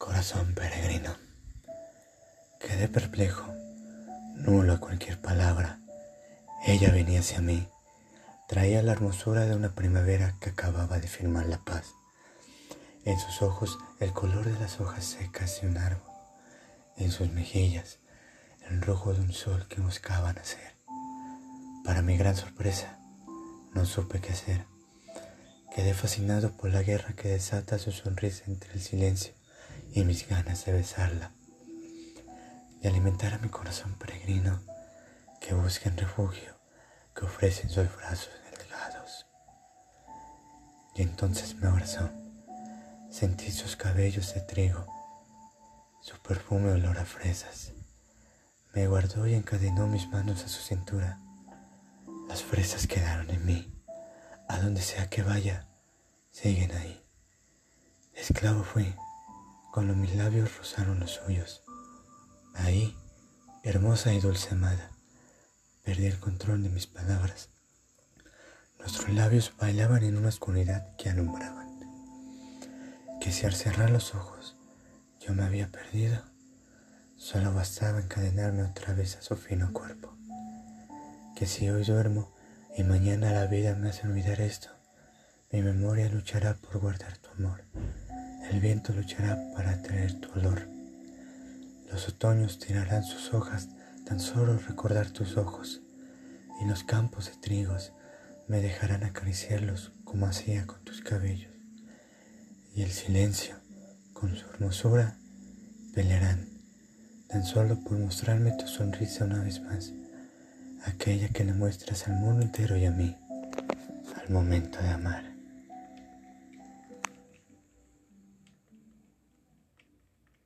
Corazón peregrino. Quedé perplejo, nulo a cualquier palabra. Ella venía hacia mí. Traía la hermosura de una primavera que acababa de firmar la paz. En sus ojos el color de las hojas secas de un árbol. En sus mejillas el rojo de un sol que buscaba nacer. Para mi gran sorpresa, no supe qué hacer. Quedé fascinado por la guerra que desata su sonrisa entre el silencio y mis ganas de besarla, de alimentar a mi corazón peregrino que busca en refugio, que ofrecen sus brazos delgados. Y entonces me abrazó, sentí sus cabellos de trigo, su perfume olor a fresas. Me guardó y encadenó mis manos a su cintura. Las fresas quedaron en mí. A donde sea que vaya, siguen ahí. Esclavo fui, cuando mis labios rozaron los suyos. Ahí, hermosa y dulce amada, perdí el control de mis palabras. Nuestros labios bailaban en una oscuridad que alumbraban. Que si al cerrar los ojos yo me había perdido, solo bastaba encadenarme otra vez a su fino cuerpo. Que si hoy duermo, y mañana la vida me hace olvidar esto. Mi memoria luchará por guardar tu amor. El viento luchará para traer tu olor. Los otoños tirarán sus hojas tan solo recordar tus ojos. Y los campos de trigos me dejarán acariciarlos como hacía con tus cabellos. Y el silencio, con su hermosura, pelearán tan solo por mostrarme tu sonrisa una vez más aquella que le muestras al mundo entero y a mí, al momento de amar.